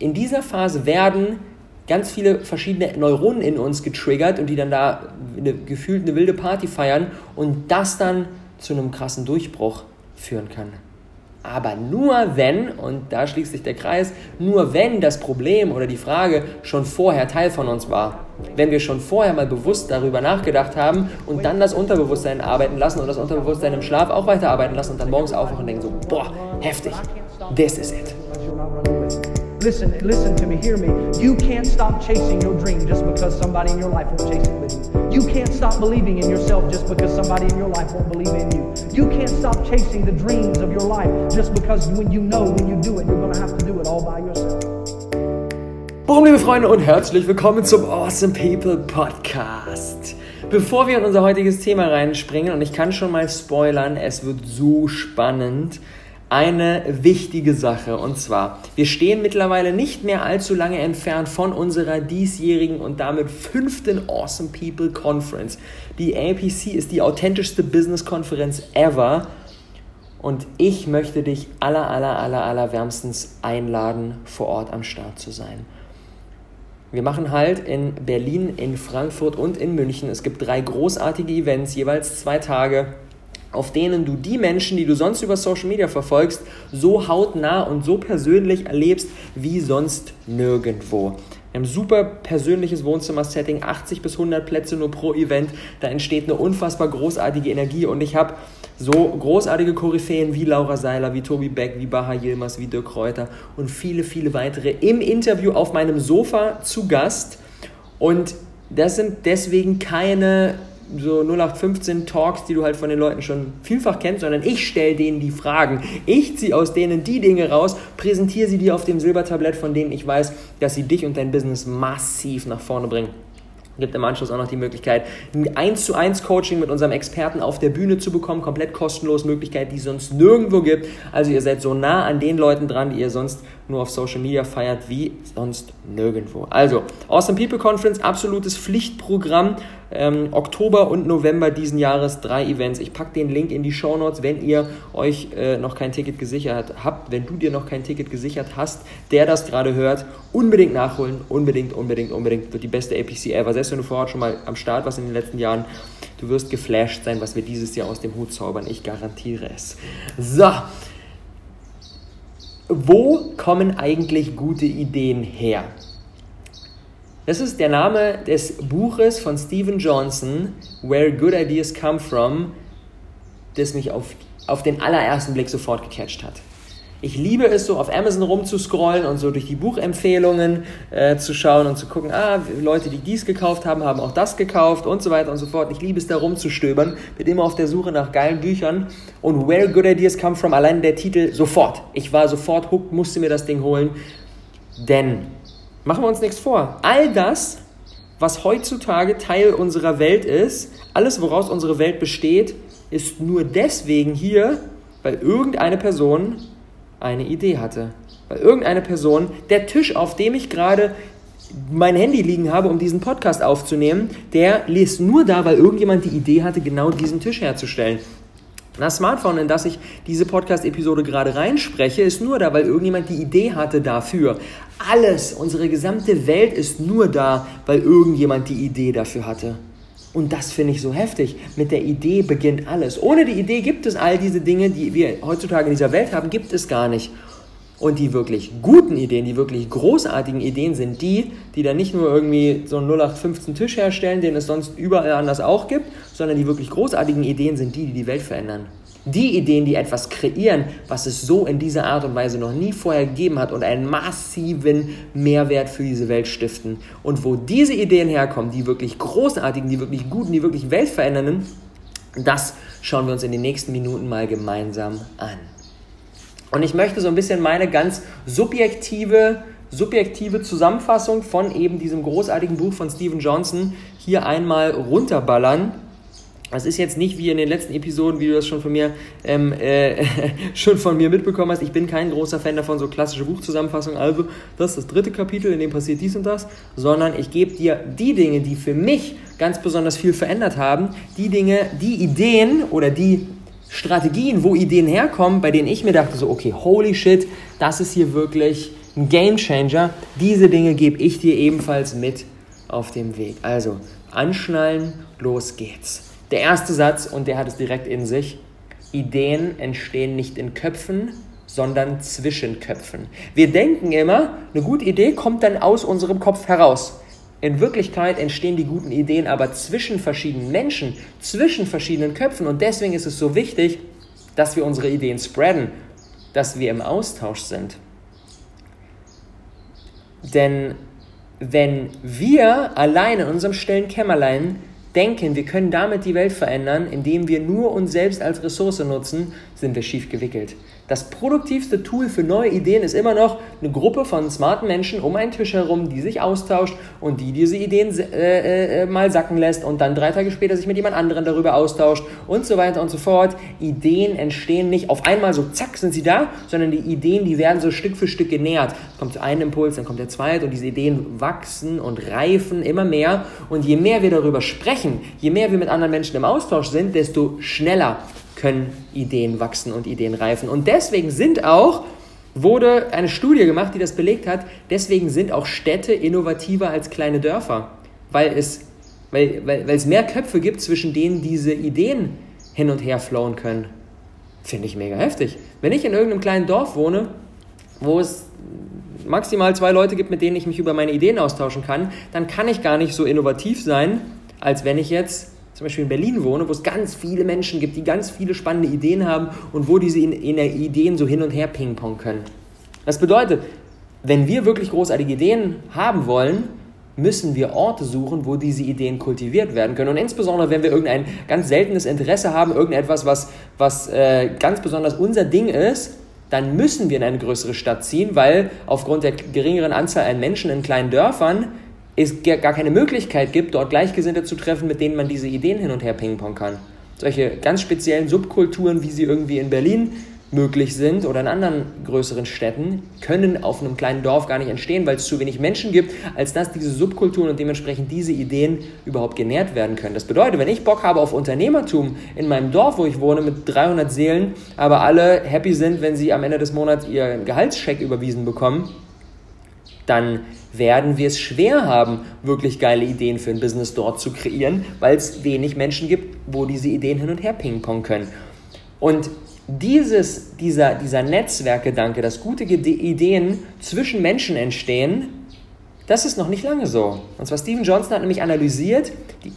in dieser Phase werden ganz viele verschiedene Neuronen in uns getriggert und die dann da eine, gefühlt eine wilde Party feiern und das dann zu einem krassen Durchbruch führen kann. Aber nur wenn, und da schließt sich der Kreis, nur wenn das Problem oder die Frage schon vorher Teil von uns war. Wenn wir schon vorher mal bewusst darüber nachgedacht haben und dann das Unterbewusstsein arbeiten lassen und das Unterbewusstsein im Schlaf auch weiterarbeiten lassen und dann morgens aufwachen und denken so, boah, heftig, this is it. Listen, listen to me, hear me. You can't stop chasing your dream just because somebody in your life won't chase it with you. You can't stop believing in yourself just because somebody in your life won't believe in you. You can't stop chasing the dreams of your life just because when you know when you do it, you're going to have to do it all by yourself. Boom, liebe Freunde und herzlich willkommen zum Awesome People Podcast. Bevor wir in unser heutiges Thema reinspringen, und ich kann schon mal spoilern, es wird so spannend, eine wichtige Sache. Und zwar, wir stehen mittlerweile nicht mehr allzu lange entfernt von unserer diesjährigen und damit fünften Awesome People Conference. Die APC ist die authentischste Business-Konferenz ever. Und ich möchte dich aller, aller, aller, aller wärmstens einladen, vor Ort am Start zu sein. Wir machen halt in Berlin, in Frankfurt und in München. Es gibt drei großartige Events, jeweils zwei Tage auf denen du die Menschen, die du sonst über Social Media verfolgst, so hautnah und so persönlich erlebst wie sonst nirgendwo. Wir haben super persönliches Wohnzimmer-Setting, 80 bis 100 Plätze nur pro Event. Da entsteht eine unfassbar großartige Energie und ich habe so großartige Koryphäen wie Laura Seiler, wie Tobi Beck, wie Baha Yilmaz, wie Dirk Kräuter und viele, viele weitere im Interview auf meinem Sofa zu Gast. Und das sind deswegen keine so 0815 Talks, die du halt von den Leuten schon vielfach kennst, sondern ich stelle denen die Fragen. Ich ziehe aus denen die Dinge raus, präsentiere sie dir auf dem Silbertablett, von denen ich weiß, dass sie dich und dein Business massiv nach vorne bringen gibt im Anschluss auch noch die Möglichkeit, ein 1 zu 1 Coaching mit unserem Experten auf der Bühne zu bekommen, komplett kostenlos, Möglichkeit, die es sonst nirgendwo gibt. Also ihr seid so nah an den Leuten dran, die ihr sonst nur auf Social Media feiert, wie sonst nirgendwo. Also, Awesome People Conference, absolutes Pflichtprogramm ähm, Oktober und November diesen Jahres drei Events. Ich packe den Link in die Show Notes, wenn ihr euch äh, noch kein Ticket gesichert habt, wenn du dir noch kein Ticket gesichert hast, der das gerade hört, unbedingt nachholen, unbedingt, unbedingt, unbedingt. Wird die beste APC ever. Selbst wenn du vorher schon mal am Start warst in den letzten Jahren, du wirst geflasht sein, was wir dieses Jahr aus dem Hut zaubern. Ich garantiere es. So. Wo kommen eigentlich gute Ideen her? Das ist der Name des Buches von Stephen Johnson, Where Good Ideas Come From, das mich auf, auf den allerersten Blick sofort gecatcht hat. Ich liebe es, so auf Amazon rumzuscrollen und so durch die Buchempfehlungen äh, zu schauen und zu gucken, ah, Leute, die dies gekauft haben, haben auch das gekauft und so weiter und so fort. Ich liebe es, da rumzustöbern, bin immer auf der Suche nach geilen Büchern und Where Good Ideas Come From, allein der Titel, sofort. Ich war sofort hooked, musste mir das Ding holen, denn Machen wir uns nichts vor. All das, was heutzutage Teil unserer Welt ist, alles, woraus unsere Welt besteht, ist nur deswegen hier, weil irgendeine Person eine Idee hatte. Weil irgendeine Person, der Tisch, auf dem ich gerade mein Handy liegen habe, um diesen Podcast aufzunehmen, der liest nur da, weil irgendjemand die Idee hatte, genau diesen Tisch herzustellen. Das Smartphone, in das ich diese Podcast-Episode gerade reinspreche, ist nur da, weil irgendjemand die Idee hatte dafür. Alles, unsere gesamte Welt ist nur da, weil irgendjemand die Idee dafür hatte. Und das finde ich so heftig. Mit der Idee beginnt alles. Ohne die Idee gibt es all diese Dinge, die wir heutzutage in dieser Welt haben, gibt es gar nicht. Und die wirklich guten Ideen, die wirklich großartigen Ideen sind die, die dann nicht nur irgendwie so einen 0815 Tisch herstellen, den es sonst überall anders auch gibt, sondern die wirklich großartigen Ideen sind die, die die Welt verändern. Die Ideen, die etwas kreieren, was es so in dieser Art und Weise noch nie vorher gegeben hat und einen massiven Mehrwert für diese Welt stiften. Und wo diese Ideen herkommen, die wirklich großartigen, die wirklich guten, die wirklich weltverändernden, das schauen wir uns in den nächsten Minuten mal gemeinsam an. Und ich möchte so ein bisschen meine ganz subjektive, subjektive Zusammenfassung von eben diesem großartigen Buch von Steven Johnson hier einmal runterballern. Das ist jetzt nicht wie in den letzten Episoden, wie du das schon von mir ähm, äh, schon von mir mitbekommen hast. Ich bin kein großer Fan davon, so klassische Buchzusammenfassungen. Also, das ist das dritte Kapitel, in dem passiert dies und das, sondern ich gebe dir die Dinge, die für mich ganz besonders viel verändert haben, die Dinge, die Ideen oder die Strategien, wo Ideen herkommen, bei denen ich mir dachte, so, okay, holy shit, das ist hier wirklich ein Game Changer. Diese Dinge gebe ich dir ebenfalls mit auf dem Weg. Also anschnallen, los geht's. Der erste Satz, und der hat es direkt in sich, Ideen entstehen nicht in Köpfen, sondern zwischen Köpfen. Wir denken immer, eine gute Idee kommt dann aus unserem Kopf heraus. In Wirklichkeit entstehen die guten Ideen aber zwischen verschiedenen Menschen, zwischen verschiedenen Köpfen. Und deswegen ist es so wichtig, dass wir unsere Ideen spreaden, dass wir im Austausch sind. Denn wenn wir allein in unserem stillen Kämmerlein denken, wir können damit die Welt verändern, indem wir nur uns selbst als Ressource nutzen, sind wir schief gewickelt. Das produktivste Tool für neue Ideen ist immer noch eine Gruppe von smarten Menschen um einen Tisch herum, die sich austauscht und die diese Ideen äh, äh, mal sacken lässt und dann drei Tage später sich mit jemand anderem darüber austauscht und so weiter und so fort. Ideen entstehen nicht auf einmal so zack sind sie da, sondern die Ideen, die werden so Stück für Stück genährt. Kommt ein Impuls, dann kommt der zweite und diese Ideen wachsen und reifen immer mehr. Und je mehr wir darüber sprechen, je mehr wir mit anderen Menschen im Austausch sind, desto schneller können Ideen wachsen und Ideen reifen. Und deswegen sind auch, wurde eine Studie gemacht, die das belegt hat, deswegen sind auch Städte innovativer als kleine Dörfer, weil es, weil, weil, weil es mehr Köpfe gibt, zwischen denen diese Ideen hin und her flowen können. Finde ich mega heftig. Wenn ich in irgendeinem kleinen Dorf wohne, wo es maximal zwei Leute gibt, mit denen ich mich über meine Ideen austauschen kann, dann kann ich gar nicht so innovativ sein, als wenn ich jetzt zum Beispiel in Berlin wohne, wo es ganz viele Menschen gibt, die ganz viele spannende Ideen haben und wo diese in, in Ideen so hin und her pingpong können. Das bedeutet, wenn wir wirklich großartige Ideen haben wollen, müssen wir Orte suchen, wo diese Ideen kultiviert werden können. Und insbesondere, wenn wir irgendein ganz seltenes Interesse haben, irgendetwas, was, was äh, ganz besonders unser Ding ist, dann müssen wir in eine größere Stadt ziehen, weil aufgrund der geringeren Anzahl an Menschen in kleinen Dörfern es gar keine Möglichkeit gibt, dort Gleichgesinnte zu treffen, mit denen man diese Ideen hin und her pingpong kann. Solche ganz speziellen Subkulturen, wie sie irgendwie in Berlin möglich sind oder in anderen größeren Städten, können auf einem kleinen Dorf gar nicht entstehen, weil es zu wenig Menschen gibt, als dass diese Subkulturen und dementsprechend diese Ideen überhaupt genährt werden können. Das bedeutet, wenn ich Bock habe auf Unternehmertum in meinem Dorf, wo ich wohne, mit 300 Seelen, aber alle happy sind, wenn sie am Ende des Monats ihren Gehaltscheck überwiesen bekommen, dann werden wir es schwer haben, wirklich geile Ideen für ein Business dort zu kreieren, weil es wenig Menschen gibt, wo diese Ideen hin und her pingpong können. Und dieses, dieser, dieser Netzwerkgedanke, dass gute Ideen zwischen Menschen entstehen, das ist noch nicht lange so. Und zwar Steven Johnson hat nämlich analysiert die,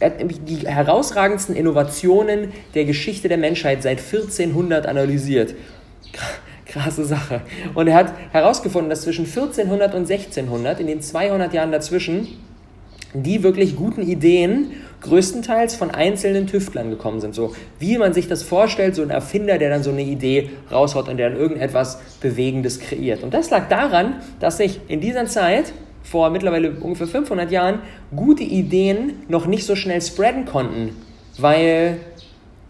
die herausragendsten Innovationen der Geschichte der Menschheit seit 1400 analysiert krasse Sache. Und er hat herausgefunden, dass zwischen 1400 und 1600, in den 200 Jahren dazwischen, die wirklich guten Ideen größtenteils von einzelnen Tüftlern gekommen sind. So wie man sich das vorstellt, so ein Erfinder, der dann so eine Idee raushaut und der dann irgendetwas Bewegendes kreiert. Und das lag daran, dass sich in dieser Zeit, vor mittlerweile ungefähr 500 Jahren, gute Ideen noch nicht so schnell spreaden konnten, weil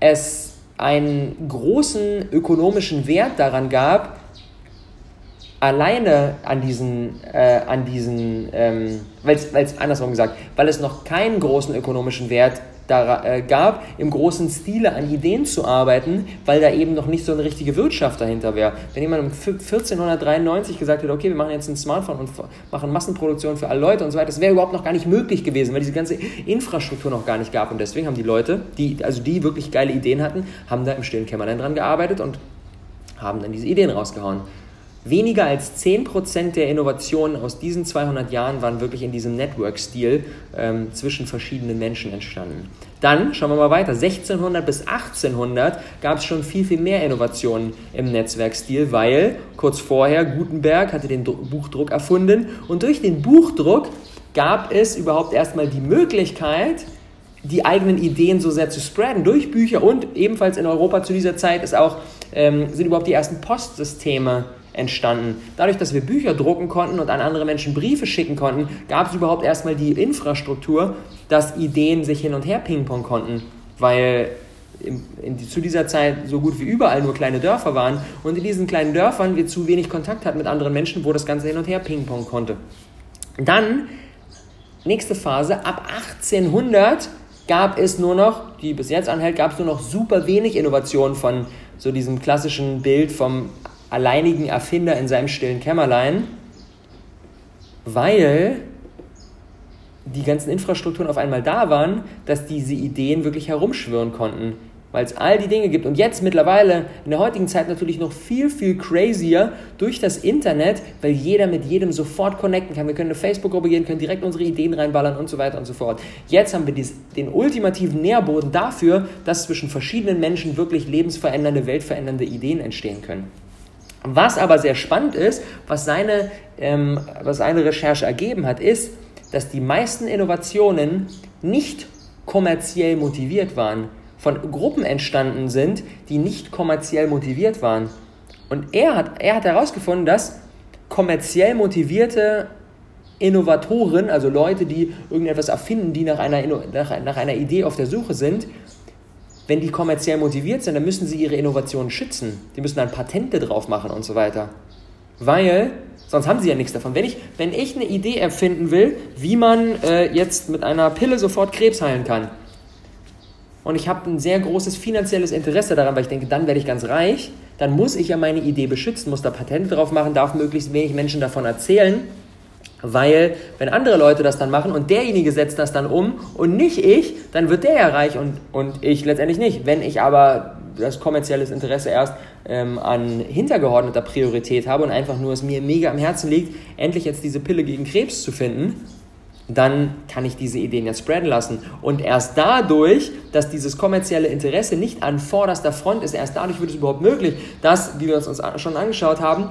es einen großen ökonomischen Wert daran gab, alleine an diesen, äh, an diesen ähm, weil es andersrum gesagt, weil es noch keinen großen ökonomischen Wert da, äh, gab, im großen Stile an Ideen zu arbeiten, weil da eben noch nicht so eine richtige Wirtschaft dahinter wäre. Wenn jemand um 1493 gesagt hätte, okay, wir machen jetzt ein Smartphone und machen Massenproduktion für alle Leute und so weiter, das wäre überhaupt noch gar nicht möglich gewesen, weil diese ganze Infrastruktur noch gar nicht gab. Und deswegen haben die Leute, die, also die wirklich geile Ideen hatten, haben da im stillen Kämmerlein dran gearbeitet und haben dann diese Ideen rausgehauen. Weniger als 10% der Innovationen aus diesen 200 Jahren waren wirklich in diesem Network-Stil ähm, zwischen verschiedenen Menschen entstanden. Dann schauen wir mal weiter. 1600 bis 1800 gab es schon viel, viel mehr Innovationen im Netzwerkstil, weil kurz vorher Gutenberg hatte den Buchdruck erfunden und durch den Buchdruck gab es überhaupt erstmal die Möglichkeit, die eigenen Ideen so sehr zu spreaden durch Bücher und ebenfalls in Europa zu dieser Zeit ist auch, ähm, sind überhaupt die ersten Postsysteme entstanden. Dadurch, dass wir Bücher drucken konnten und an andere Menschen Briefe schicken konnten, gab es überhaupt erstmal die Infrastruktur, dass Ideen sich hin und her pingpong konnten, weil in, in, zu dieser Zeit so gut wie überall nur kleine Dörfer waren und in diesen kleinen Dörfern wir zu wenig Kontakt hatten mit anderen Menschen, wo das Ganze hin und her pingpong konnte. Dann, nächste Phase, ab 1800 gab es nur noch, die bis jetzt anhält, gab es nur noch super wenig Innovationen von so diesem klassischen Bild vom alleinigen Erfinder in seinem stillen Kämmerlein. weil die ganzen Infrastrukturen auf einmal da waren, dass diese Ideen wirklich herumschwirren konnten weil es all die Dinge gibt. Und jetzt mittlerweile in der heutigen Zeit natürlich noch viel, viel crazier durch das Internet, weil jeder mit jedem sofort connecten kann. Wir können eine Facebook-Gruppe gehen, können direkt unsere Ideen reinballern und so weiter und so fort. Jetzt haben wir dies, den ultimativen Nährboden dafür, dass zwischen verschiedenen Menschen wirklich lebensverändernde, weltverändernde Ideen entstehen können. Was aber sehr spannend ist, was seine, ähm, was seine Recherche ergeben hat, ist, dass die meisten Innovationen nicht kommerziell motiviert waren, von Gruppen entstanden sind, die nicht kommerziell motiviert waren. Und er hat, er hat herausgefunden, dass kommerziell motivierte Innovatoren, also Leute, die irgendetwas erfinden, die nach einer, nach, nach einer Idee auf der Suche sind, wenn die kommerziell motiviert sind, dann müssen sie ihre Innovationen schützen. Die müssen dann Patente drauf machen und so weiter. Weil sonst haben sie ja nichts davon. Wenn ich, wenn ich eine Idee erfinden will, wie man äh, jetzt mit einer Pille sofort Krebs heilen kann, und ich habe ein sehr großes finanzielles Interesse daran, weil ich denke, dann werde ich ganz reich, dann muss ich ja meine Idee beschützen, muss da Patente drauf machen, darf möglichst wenig Menschen davon erzählen, weil wenn andere Leute das dann machen und derjenige setzt das dann um und nicht ich, dann wird der ja reich und, und ich letztendlich nicht. Wenn ich aber das kommerzielle Interesse erst ähm, an hintergeordneter Priorität habe und einfach nur es mir mega am Herzen liegt, endlich jetzt diese Pille gegen Krebs zu finden, dann kann ich diese Ideen ja spreaden lassen. Und erst dadurch, dass dieses kommerzielle Interesse nicht an vorderster Front ist, erst dadurch wird es überhaupt möglich, dass, wie wir uns schon angeschaut haben,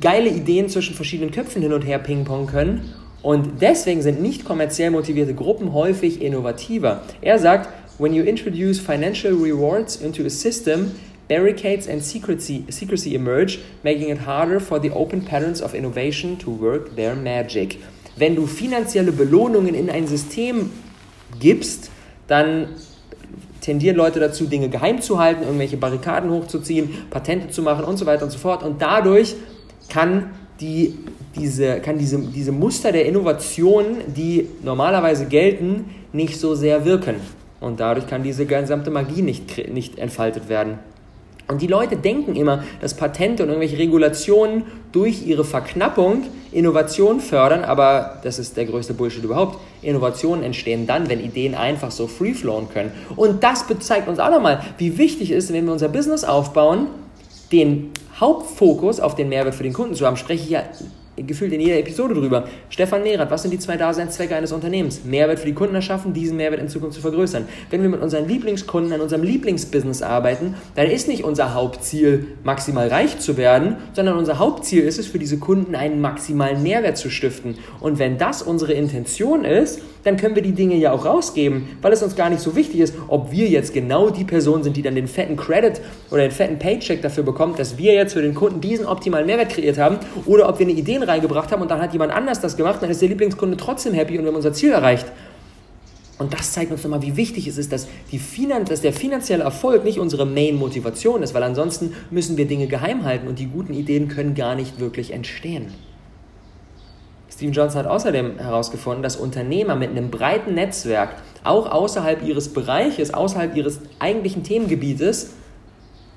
geile Ideen zwischen verschiedenen Köpfen hin und her pingpongen können. Und deswegen sind nicht kommerziell motivierte Gruppen häufig innovativer. Er sagt, when you introduce financial rewards into a system, barricades and secrecy, secrecy emerge, making it harder for the open patterns of innovation to work their magic wenn du finanzielle Belohnungen in ein System gibst, dann tendieren Leute dazu, Dinge geheim zu halten, irgendwelche Barrikaden hochzuziehen, Patente zu machen und so weiter und so fort. Und dadurch kann, die, diese, kann diese, diese Muster der Innovation, die normalerweise gelten, nicht so sehr wirken. Und dadurch kann diese gesamte Magie nicht, nicht entfaltet werden. Und die Leute denken immer, dass Patente und irgendwelche Regulationen durch ihre Verknappung Innovation fördern, aber das ist der größte Bullshit überhaupt. Innovationen entstehen dann, wenn Ideen einfach so free-flowen können. Und das zeigt uns auch nochmal, wie wichtig es ist, wenn wir unser Business aufbauen, den Hauptfokus auf den Mehrwert für den Kunden zu haben. Spreche ich ja gefühlt in jeder Episode drüber. Stefan Nerath, was sind die zwei Daseinszwecke eines Unternehmens? Mehrwert für die Kunden erschaffen, diesen Mehrwert in Zukunft zu vergrößern. Wenn wir mit unseren Lieblingskunden an unserem Lieblingsbusiness arbeiten, dann ist nicht unser Hauptziel, maximal reich zu werden, sondern unser Hauptziel ist es, für diese Kunden einen maximalen Mehrwert zu stiften. Und wenn das unsere Intention ist, dann können wir die Dinge ja auch rausgeben, weil es uns gar nicht so wichtig ist, ob wir jetzt genau die Person sind, die dann den fetten Credit oder den fetten Paycheck dafür bekommt, dass wir jetzt für den Kunden diesen optimalen Mehrwert kreiert haben oder ob wir eine Reingebracht haben und dann hat jemand anders das gemacht, dann ist der Lieblingskunde trotzdem happy und wir haben unser Ziel erreicht. Und das zeigt uns nochmal, wie wichtig es ist, dass, die Finan dass der finanzielle Erfolg nicht unsere Main-Motivation ist, weil ansonsten müssen wir Dinge geheim halten und die guten Ideen können gar nicht wirklich entstehen. Steve Johnson hat außerdem herausgefunden, dass Unternehmer mit einem breiten Netzwerk auch außerhalb ihres Bereiches, außerhalb ihres eigentlichen Themengebietes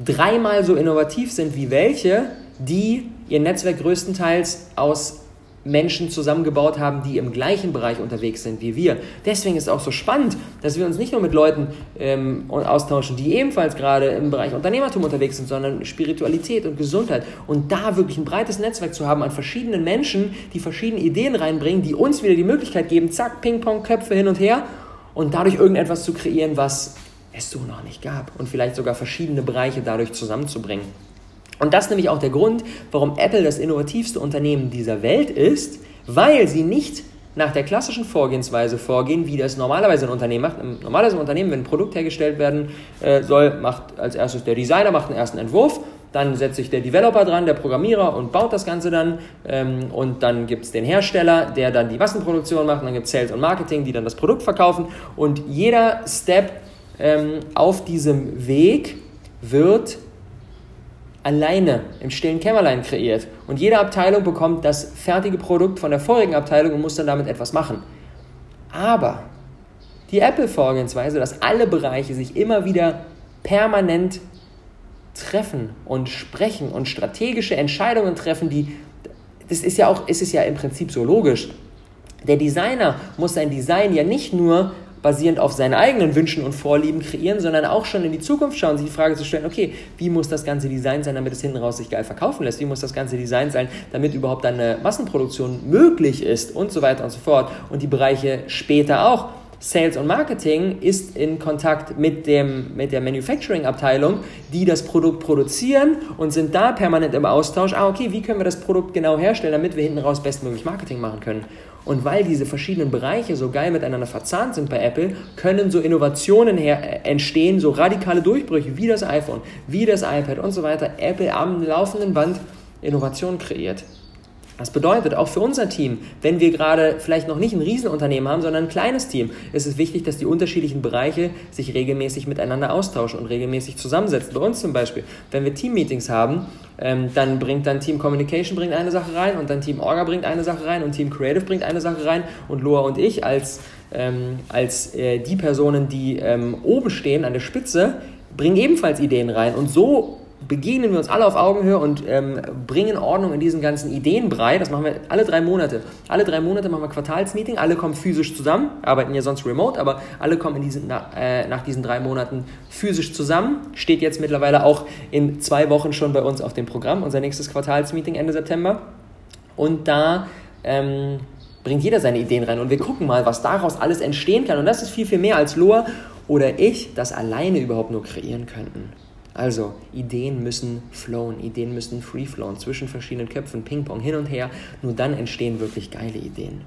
dreimal so innovativ sind wie welche, die ihr Netzwerk größtenteils aus Menschen zusammengebaut haben, die im gleichen Bereich unterwegs sind wie wir. Deswegen ist es auch so spannend, dass wir uns nicht nur mit Leuten ähm, austauschen, die ebenfalls gerade im Bereich Unternehmertum unterwegs sind, sondern Spiritualität und Gesundheit. Und da wirklich ein breites Netzwerk zu haben an verschiedenen Menschen, die verschiedene Ideen reinbringen, die uns wieder die Möglichkeit geben, zack, Ping-Pong, Köpfe hin und her und dadurch irgendetwas zu kreieren, was es so noch nicht gab und vielleicht sogar verschiedene Bereiche dadurch zusammenzubringen. Und das ist nämlich auch der Grund, warum Apple das innovativste Unternehmen dieser Welt ist, weil sie nicht nach der klassischen Vorgehensweise vorgehen, wie das normalerweise ein Unternehmen macht. Normalerweise ein Unternehmen, wenn ein Produkt hergestellt werden äh, soll, macht als erstes der Designer macht einen ersten Entwurf, dann setzt sich der Developer dran, der Programmierer und baut das Ganze dann ähm, und dann gibt es den Hersteller, der dann die Massenproduktion macht, dann gibt es Sales und Marketing, die dann das Produkt verkaufen und jeder Step ähm, auf diesem Weg wird alleine im stillen Kämmerlein kreiert. Und jede Abteilung bekommt das fertige Produkt von der vorigen Abteilung und muss dann damit etwas machen. Aber die Apple-Vorgehensweise, dass alle Bereiche sich immer wieder permanent treffen und sprechen und strategische Entscheidungen treffen, die das ist ja auch, ist es ja im Prinzip so logisch. Der Designer muss sein Design ja nicht nur basierend auf seinen eigenen Wünschen und Vorlieben kreieren, sondern auch schon in die Zukunft schauen, sich die Frage zu stellen, okay, wie muss das ganze Design sein, damit es hinten raus sich geil verkaufen lässt? Wie muss das ganze Design sein, damit überhaupt eine Massenproduktion möglich ist und so weiter und so fort. Und die Bereiche später auch. Sales und Marketing ist in Kontakt mit, dem, mit der Manufacturing-Abteilung, die das Produkt produzieren und sind da permanent im Austausch. Ah, okay, wie können wir das Produkt genau herstellen, damit wir hinten raus bestmöglich Marketing machen können? Und weil diese verschiedenen Bereiche so geil miteinander verzahnt sind bei Apple, können so Innovationen her äh, entstehen, so radikale Durchbrüche wie das iPhone, wie das iPad und so weiter. Apple am laufenden Band Innovation kreiert. Das bedeutet, auch für unser Team, wenn wir gerade vielleicht noch nicht ein Riesenunternehmen haben, sondern ein kleines Team, ist es wichtig, dass die unterschiedlichen Bereiche sich regelmäßig miteinander austauschen und regelmäßig zusammensetzen. Bei uns zum Beispiel, wenn wir Team-Meetings haben, ähm, dann bringt dann Team Communication bringt eine Sache rein und dann Team Orga bringt eine Sache rein und Team Creative bringt eine Sache rein und Loa und ich als, ähm, als äh, die Personen, die ähm, oben stehen an der Spitze, bringen ebenfalls Ideen rein und so begegnen wir uns alle auf Augenhöhe und ähm, bringen Ordnung in diesen ganzen Ideenbrei. Das machen wir alle drei Monate. Alle drei Monate machen wir Quartalsmeeting. Alle kommen physisch zusammen, arbeiten ja sonst remote, aber alle kommen diesen, na, äh, nach diesen drei Monaten physisch zusammen. Steht jetzt mittlerweile auch in zwei Wochen schon bei uns auf dem Programm, unser nächstes Quartalsmeeting Ende September. Und da ähm, bringt jeder seine Ideen rein und wir gucken mal, was daraus alles entstehen kann. Und das ist viel, viel mehr als Loa oder ich das alleine überhaupt nur kreieren könnten. Also, Ideen müssen flowen, Ideen müssen free flowen, zwischen verschiedenen Köpfen, Ping-Pong, hin und her. Nur dann entstehen wirklich geile Ideen.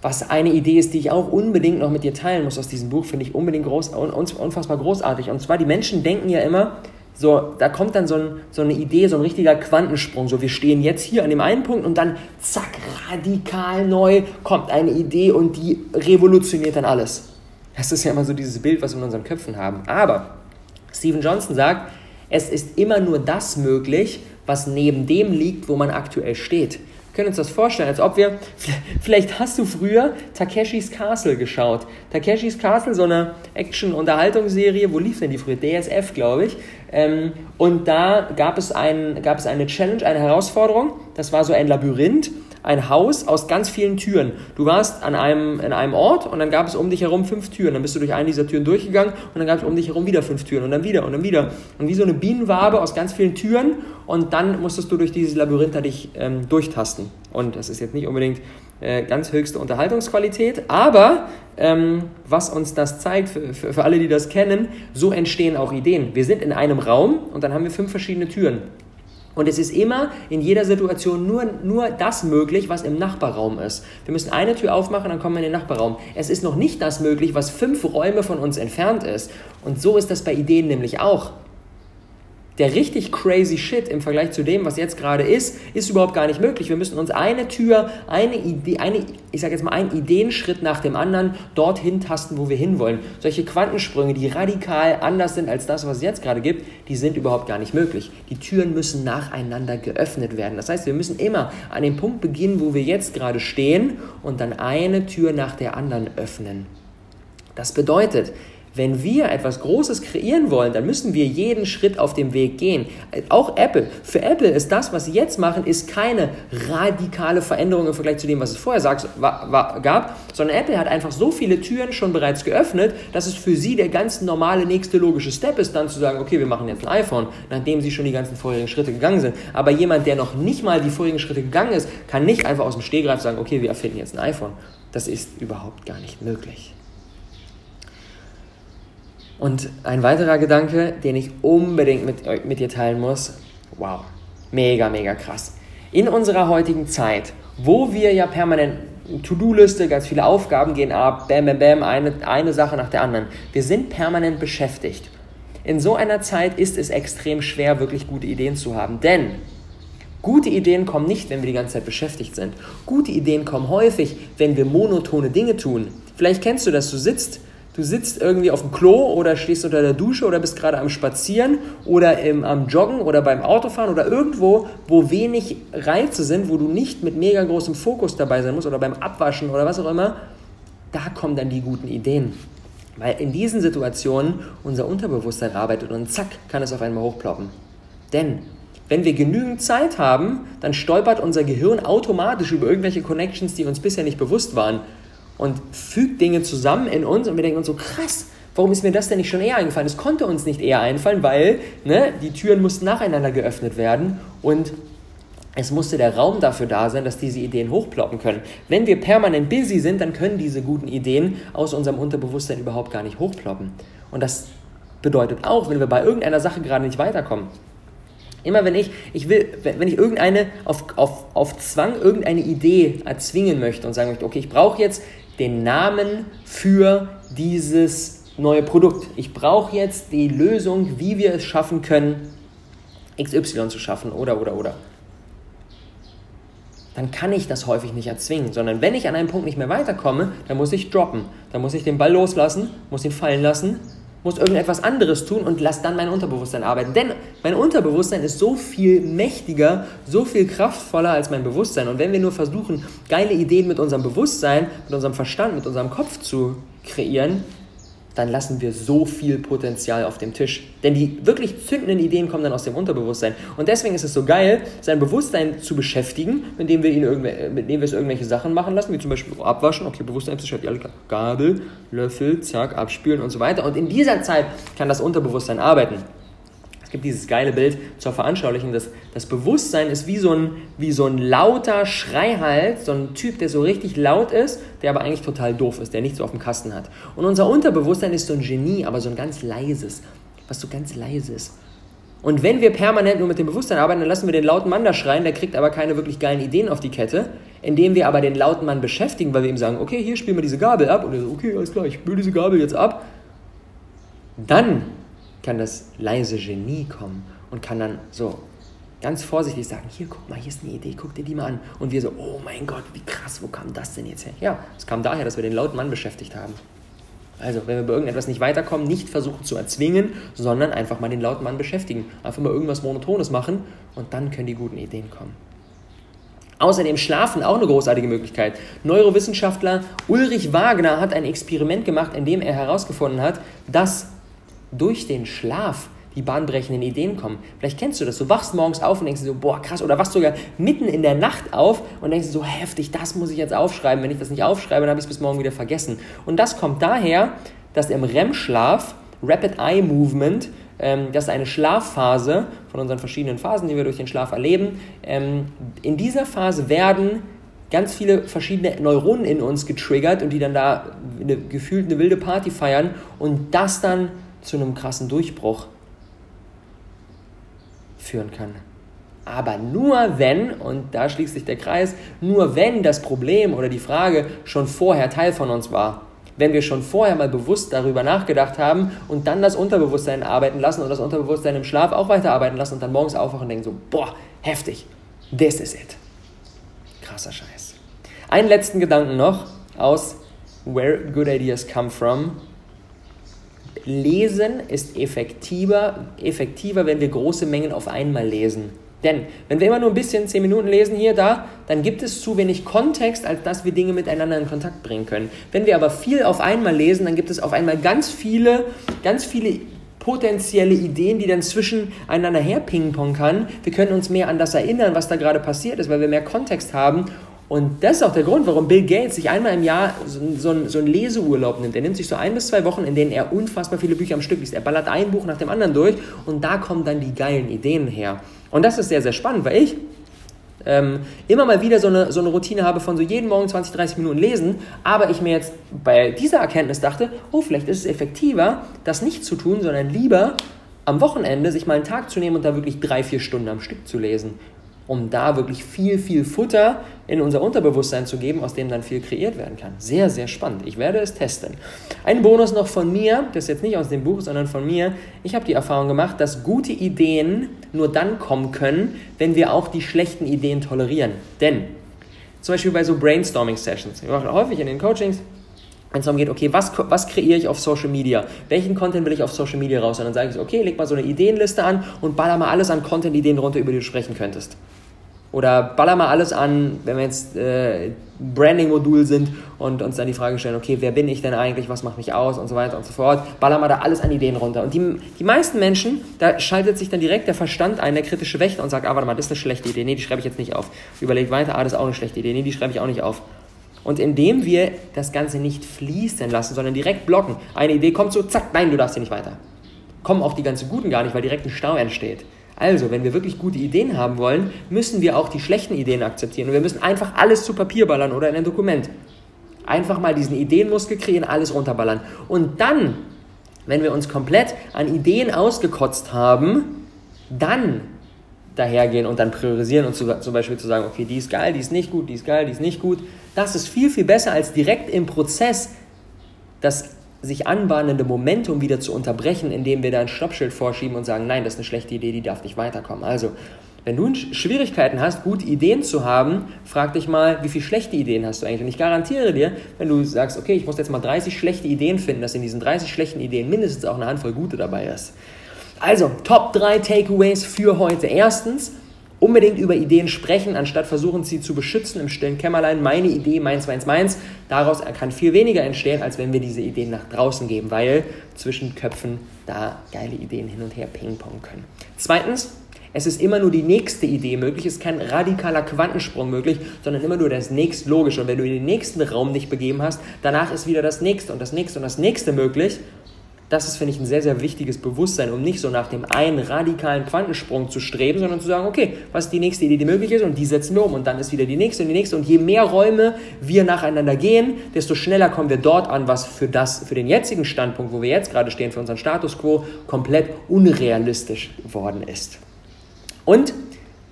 Was eine Idee ist, die ich auch unbedingt noch mit dir teilen muss aus diesem Buch, finde ich unbedingt groß, unfassbar großartig. Und zwar, die Menschen denken ja immer, so, da kommt dann so, ein, so, eine Idee, so ein richtiger Quantensprung. So, wir stehen jetzt hier an dem einen Punkt und dann, zack, radikal neu kommt eine Idee und die revolutioniert dann alles. Das ist ja immer so dieses Bild, was wir in unseren Köpfen haben. Aber Steven Johnson sagt, es ist immer nur das möglich, was neben dem liegt, wo man aktuell steht. Wir können uns das vorstellen, als ob wir, vielleicht hast du früher Takeshis Castle geschaut. Takeshis Castle, so eine Action-Unterhaltungsserie, wo lief denn die früher? DSF, glaube ich. Ähm, und da gab es, ein, gab es eine Challenge, eine Herausforderung. Das war so ein Labyrinth ein Haus aus ganz vielen Türen. Du warst an einem, in einem Ort und dann gab es um dich herum fünf Türen. Dann bist du durch eine dieser Türen durchgegangen und dann gab es um dich herum wieder fünf Türen und dann wieder und dann wieder. Und wie so eine Bienenwabe aus ganz vielen Türen und dann musstest du durch dieses Labyrinth da dich ähm, durchtasten. Und das ist jetzt nicht unbedingt äh, ganz höchste Unterhaltungsqualität, aber ähm, was uns das zeigt, für, für, für alle, die das kennen, so entstehen auch Ideen. Wir sind in einem Raum und dann haben wir fünf verschiedene Türen. Und es ist immer in jeder Situation nur, nur das möglich, was im Nachbarraum ist. Wir müssen eine Tür aufmachen, dann kommen wir in den Nachbarraum. Es ist noch nicht das möglich, was fünf Räume von uns entfernt ist. Und so ist das bei Ideen nämlich auch der richtig crazy Shit im Vergleich zu dem, was jetzt gerade ist, ist überhaupt gar nicht möglich. Wir müssen uns eine Tür, eine Idee, eine, ich sage jetzt mal einen Ideenschritt nach dem anderen dorthin tasten, wo wir hinwollen. Solche Quantensprünge, die radikal anders sind als das, was es jetzt gerade gibt, die sind überhaupt gar nicht möglich. Die Türen müssen nacheinander geöffnet werden. Das heißt, wir müssen immer an dem Punkt beginnen, wo wir jetzt gerade stehen und dann eine Tür nach der anderen öffnen. Das bedeutet, wenn wir etwas Großes kreieren wollen, dann müssen wir jeden Schritt auf dem Weg gehen. Auch Apple. Für Apple ist das, was sie jetzt machen, ist keine radikale Veränderung im Vergleich zu dem, was es vorher gab, sondern Apple hat einfach so viele Türen schon bereits geöffnet, dass es für sie der ganz normale nächste logische Step ist, dann zu sagen, okay, wir machen jetzt ein iPhone, nachdem sie schon die ganzen vorherigen Schritte gegangen sind. Aber jemand, der noch nicht mal die vorherigen Schritte gegangen ist, kann nicht einfach aus dem Stehgreif sagen, okay, wir erfinden jetzt ein iPhone. Das ist überhaupt gar nicht möglich. Und ein weiterer Gedanke, den ich unbedingt mit, mit dir teilen muss, wow, mega, mega krass. In unserer heutigen Zeit, wo wir ja permanent To-Do-Liste, ganz viele Aufgaben gehen ab, bam, bam, bam, eine, eine Sache nach der anderen. Wir sind permanent beschäftigt. In so einer Zeit ist es extrem schwer, wirklich gute Ideen zu haben, denn gute Ideen kommen nicht, wenn wir die ganze Zeit beschäftigt sind. Gute Ideen kommen häufig, wenn wir monotone Dinge tun. Vielleicht kennst du das, du sitzt Du sitzt irgendwie auf dem Klo oder stehst unter der Dusche oder bist gerade am Spazieren oder im, am Joggen oder beim Autofahren oder irgendwo, wo wenig Reize sind, wo du nicht mit mega großem Fokus dabei sein musst oder beim Abwaschen oder was auch immer. Da kommen dann die guten Ideen. Weil in diesen Situationen unser Unterbewusstsein arbeitet und zack kann es auf einmal hochploppen. Denn wenn wir genügend Zeit haben, dann stolpert unser Gehirn automatisch über irgendwelche Connections, die uns bisher nicht bewusst waren und fügt Dinge zusammen in uns und wir denken uns so, krass, warum ist mir das denn nicht schon eher eingefallen? Es konnte uns nicht eher einfallen, weil ne, die Türen mussten nacheinander geöffnet werden und es musste der Raum dafür da sein, dass diese Ideen hochploppen können. Wenn wir permanent busy sind, dann können diese guten Ideen aus unserem Unterbewusstsein überhaupt gar nicht hochploppen. Und das bedeutet auch, wenn wir bei irgendeiner Sache gerade nicht weiterkommen, Immer wenn ich, ich will, wenn ich irgendeine auf, auf, auf Zwang irgendeine Idee erzwingen möchte und sagen möchte, okay, ich brauche jetzt den Namen für dieses neue Produkt. Ich brauche jetzt die Lösung, wie wir es schaffen können, XY zu schaffen oder oder oder. Dann kann ich das häufig nicht erzwingen, sondern wenn ich an einem Punkt nicht mehr weiterkomme, dann muss ich droppen. Dann muss ich den Ball loslassen, muss ihn fallen lassen muss irgendetwas anderes tun und lass dann mein Unterbewusstsein arbeiten. Denn mein Unterbewusstsein ist so viel mächtiger, so viel kraftvoller als mein Bewusstsein. Und wenn wir nur versuchen, geile Ideen mit unserem Bewusstsein, mit unserem Verstand, mit unserem Kopf zu kreieren, dann lassen wir so viel Potenzial auf dem Tisch. Denn die wirklich zündenden Ideen kommen dann aus dem Unterbewusstsein. Und deswegen ist es so geil, sein Bewusstsein zu beschäftigen, indem wir, ihn indem wir es irgendwelche Sachen machen lassen, wie zum Beispiel abwaschen, okay, Bewusstsein beschäftigen, Gabel, Löffel, zack, abspülen und so weiter. Und in dieser Zeit kann das Unterbewusstsein arbeiten. Es gibt dieses geile Bild zur Veranschaulichung, dass das Bewusstsein ist wie so, ein, wie so ein lauter Schreihals, so ein Typ, der so richtig laut ist, der aber eigentlich total doof ist, der nichts auf dem Kasten hat. Und unser Unterbewusstsein ist so ein Genie, aber so ein ganz leises, was so ganz leise ist. Und wenn wir permanent nur mit dem Bewusstsein arbeiten, dann lassen wir den lauten Mann da schreien, der kriegt aber keine wirklich geilen Ideen auf die Kette. Indem wir aber den lauten Mann beschäftigen, weil wir ihm sagen, okay, hier spielen wir diese Gabel ab. Und er so, okay, alles klar, ich spiele diese Gabel jetzt ab. Dann kann das leise Genie kommen und kann dann so ganz vorsichtig sagen, hier, guck mal, hier ist eine Idee, guck dir die mal an. Und wir so, oh mein Gott, wie krass, wo kam das denn jetzt her? Ja, es kam daher, dass wir den lauten Mann beschäftigt haben. Also, wenn wir bei irgendetwas nicht weiterkommen, nicht versuchen zu erzwingen, sondern einfach mal den lauten Mann beschäftigen. Einfach mal irgendwas Monotones machen und dann können die guten Ideen kommen. Außerdem Schlafen auch eine großartige Möglichkeit. Neurowissenschaftler Ulrich Wagner hat ein Experiment gemacht, in dem er herausgefunden hat, dass durch den Schlaf die bahnbrechenden Ideen kommen. Vielleicht kennst du das. Du wachst morgens auf und denkst so, boah, krass, oder wachst sogar mitten in der Nacht auf und denkst so, heftig, das muss ich jetzt aufschreiben. Wenn ich das nicht aufschreibe, dann habe ich es bis morgen wieder vergessen. Und das kommt daher, dass im REM-Schlaf, Rapid Eye Movement, ähm, das ist eine Schlafphase von unseren verschiedenen Phasen, die wir durch den Schlaf erleben. Ähm, in dieser Phase werden ganz viele verschiedene Neuronen in uns getriggert und die dann da eine, gefühlt eine wilde Party feiern und das dann zu einem krassen Durchbruch führen kann. Aber nur wenn, und da schließt sich der Kreis, nur wenn das Problem oder die Frage schon vorher Teil von uns war. Wenn wir schon vorher mal bewusst darüber nachgedacht haben und dann das Unterbewusstsein arbeiten lassen und das Unterbewusstsein im Schlaf auch weiterarbeiten lassen und dann morgens aufwachen und denken so, boah, heftig, this is it. Krasser Scheiß. Einen letzten Gedanken noch aus Where Good Ideas Come From Lesen ist effektiver, effektiver, wenn wir große Mengen auf einmal lesen. Denn wenn wir immer nur ein bisschen, zehn Minuten lesen hier, da, dann gibt es zu wenig Kontext, als dass wir Dinge miteinander in Kontakt bringen können. Wenn wir aber viel auf einmal lesen, dann gibt es auf einmal ganz viele, ganz viele potenzielle Ideen, die dann zwischeneinander her pingpong kann. Wir können uns mehr an das erinnern, was da gerade passiert ist, weil wir mehr Kontext haben und das ist auch der Grund, warum Bill Gates sich einmal im Jahr so, so, so einen Leseurlaub nimmt. Er nimmt sich so ein bis zwei Wochen, in denen er unfassbar viele Bücher am Stück liest. Er ballert ein Buch nach dem anderen durch und da kommen dann die geilen Ideen her. Und das ist sehr, sehr spannend, weil ich ähm, immer mal wieder so eine, so eine Routine habe von so jeden Morgen 20, 30 Minuten lesen, aber ich mir jetzt bei dieser Erkenntnis dachte, oh, vielleicht ist es effektiver, das nicht zu tun, sondern lieber am Wochenende sich mal einen Tag zu nehmen und da wirklich drei, vier Stunden am Stück zu lesen um da wirklich viel, viel Futter in unser Unterbewusstsein zu geben, aus dem dann viel kreiert werden kann. Sehr, sehr spannend. Ich werde es testen. Ein Bonus noch von mir, das ist jetzt nicht aus dem Buch, sondern von mir. Ich habe die Erfahrung gemacht, dass gute Ideen nur dann kommen können, wenn wir auch die schlechten Ideen tolerieren. Denn zum Beispiel bei so Brainstorming-Sessions, wir machen häufig in den Coachings, wenn es darum geht, okay, was, was kreiere ich auf Social Media? Welchen Content will ich auf Social Media raus? Und dann sage ich, okay, leg mal so eine Ideenliste an und baller mal alles an Content-Ideen runter, über die du sprechen könntest. Oder baller mal alles an, wenn wir jetzt äh, Branding-Modul sind und uns dann die Frage stellen, okay, wer bin ich denn eigentlich, was macht mich aus und so weiter und so fort. Baller mal da alles an Ideen runter. Und die, die meisten Menschen, da schaltet sich dann direkt der Verstand ein, der kritische Wächter und sagt, ah, warte mal, das ist eine schlechte Idee, nee, die schreibe ich jetzt nicht auf. Überlegt weiter, ah, das ist auch eine schlechte Idee, nee, die schreibe ich auch nicht auf. Und indem wir das Ganze nicht fließen lassen, sondern direkt blocken, eine Idee kommt so, zack, nein, du darfst hier nicht weiter. Kommen auch die ganzen guten gar nicht, weil direkt ein Stau entsteht. Also, wenn wir wirklich gute Ideen haben wollen, müssen wir auch die schlechten Ideen akzeptieren. Und wir müssen einfach alles zu Papier ballern oder in ein Dokument. Einfach mal diesen Ideenmuskel kreieren, alles runterballern. Und dann, wenn wir uns komplett an Ideen ausgekotzt haben, dann dahergehen und dann priorisieren und zu, zum Beispiel zu sagen, okay, die ist geil, die ist nicht gut, die ist geil, die ist nicht gut. Das ist viel, viel besser, als direkt im Prozess das sich anbahnende Momentum wieder zu unterbrechen, indem wir da ein Stoppschild vorschieben und sagen, nein, das ist eine schlechte Idee, die darf nicht weiterkommen. Also, wenn du Schwierigkeiten hast, gute Ideen zu haben, frag dich mal, wie viele schlechte Ideen hast du eigentlich? Und ich garantiere dir, wenn du sagst, okay, ich muss jetzt mal 30 schlechte Ideen finden, dass in diesen 30 schlechten Ideen mindestens auch eine Handvoll gute dabei ist. Also, Top 3 Takeaways für heute. Erstens, unbedingt über Ideen sprechen, anstatt versuchen, sie zu beschützen im stillen Kämmerlein. Meine Idee, meins, meins, meins. Daraus kann viel weniger entstehen, als wenn wir diese Ideen nach draußen geben, weil zwischen Köpfen da geile Ideen hin und her pingpongen können. Zweitens, es ist immer nur die nächste Idee möglich, es ist kein radikaler Quantensprung möglich, sondern immer nur das nächstlogische. Und wenn du in den nächsten Raum dich begeben hast, danach ist wieder das nächste und das nächste und das nächste möglich. Das ist, finde ich, ein sehr, sehr wichtiges Bewusstsein, um nicht so nach dem einen radikalen Quantensprung zu streben, sondern zu sagen, okay, was ist die nächste Idee, die möglich ist und die setzen wir um und dann ist wieder die nächste und die nächste und je mehr Räume wir nacheinander gehen, desto schneller kommen wir dort an, was für das, für den jetzigen Standpunkt, wo wir jetzt gerade stehen, für unseren Status Quo, komplett unrealistisch geworden ist. Und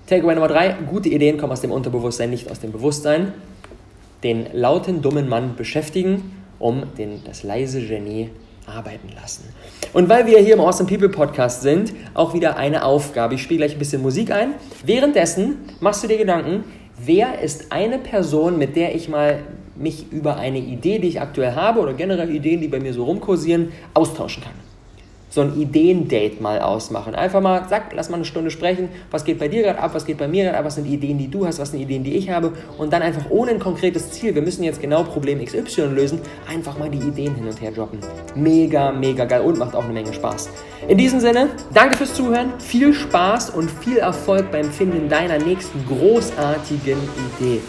Takeaway Nummer drei, gute Ideen kommen aus dem Unterbewusstsein, nicht aus dem Bewusstsein. Den lauten, dummen Mann beschäftigen, um den, das leise Genie arbeiten lassen. Und weil wir hier im Awesome People Podcast sind, auch wieder eine Aufgabe. Ich spiele gleich ein bisschen Musik ein. Währenddessen machst du dir Gedanken, wer ist eine Person, mit der ich mal mich über eine Idee, die ich aktuell habe oder generell Ideen, die bei mir so rumkursieren, austauschen kann so ein Ideendate mal ausmachen. Einfach mal, sag, lass mal eine Stunde sprechen, was geht bei dir gerade ab, was geht bei mir gerade ab, was sind Ideen, die du hast, was sind Ideen, die ich habe und dann einfach ohne ein konkretes Ziel, wir müssen jetzt genau Problem XY lösen, einfach mal die Ideen hin und her droppen. Mega, mega geil und macht auch eine Menge Spaß. In diesem Sinne, danke fürs Zuhören, viel Spaß und viel Erfolg beim Finden deiner nächsten großartigen Idee.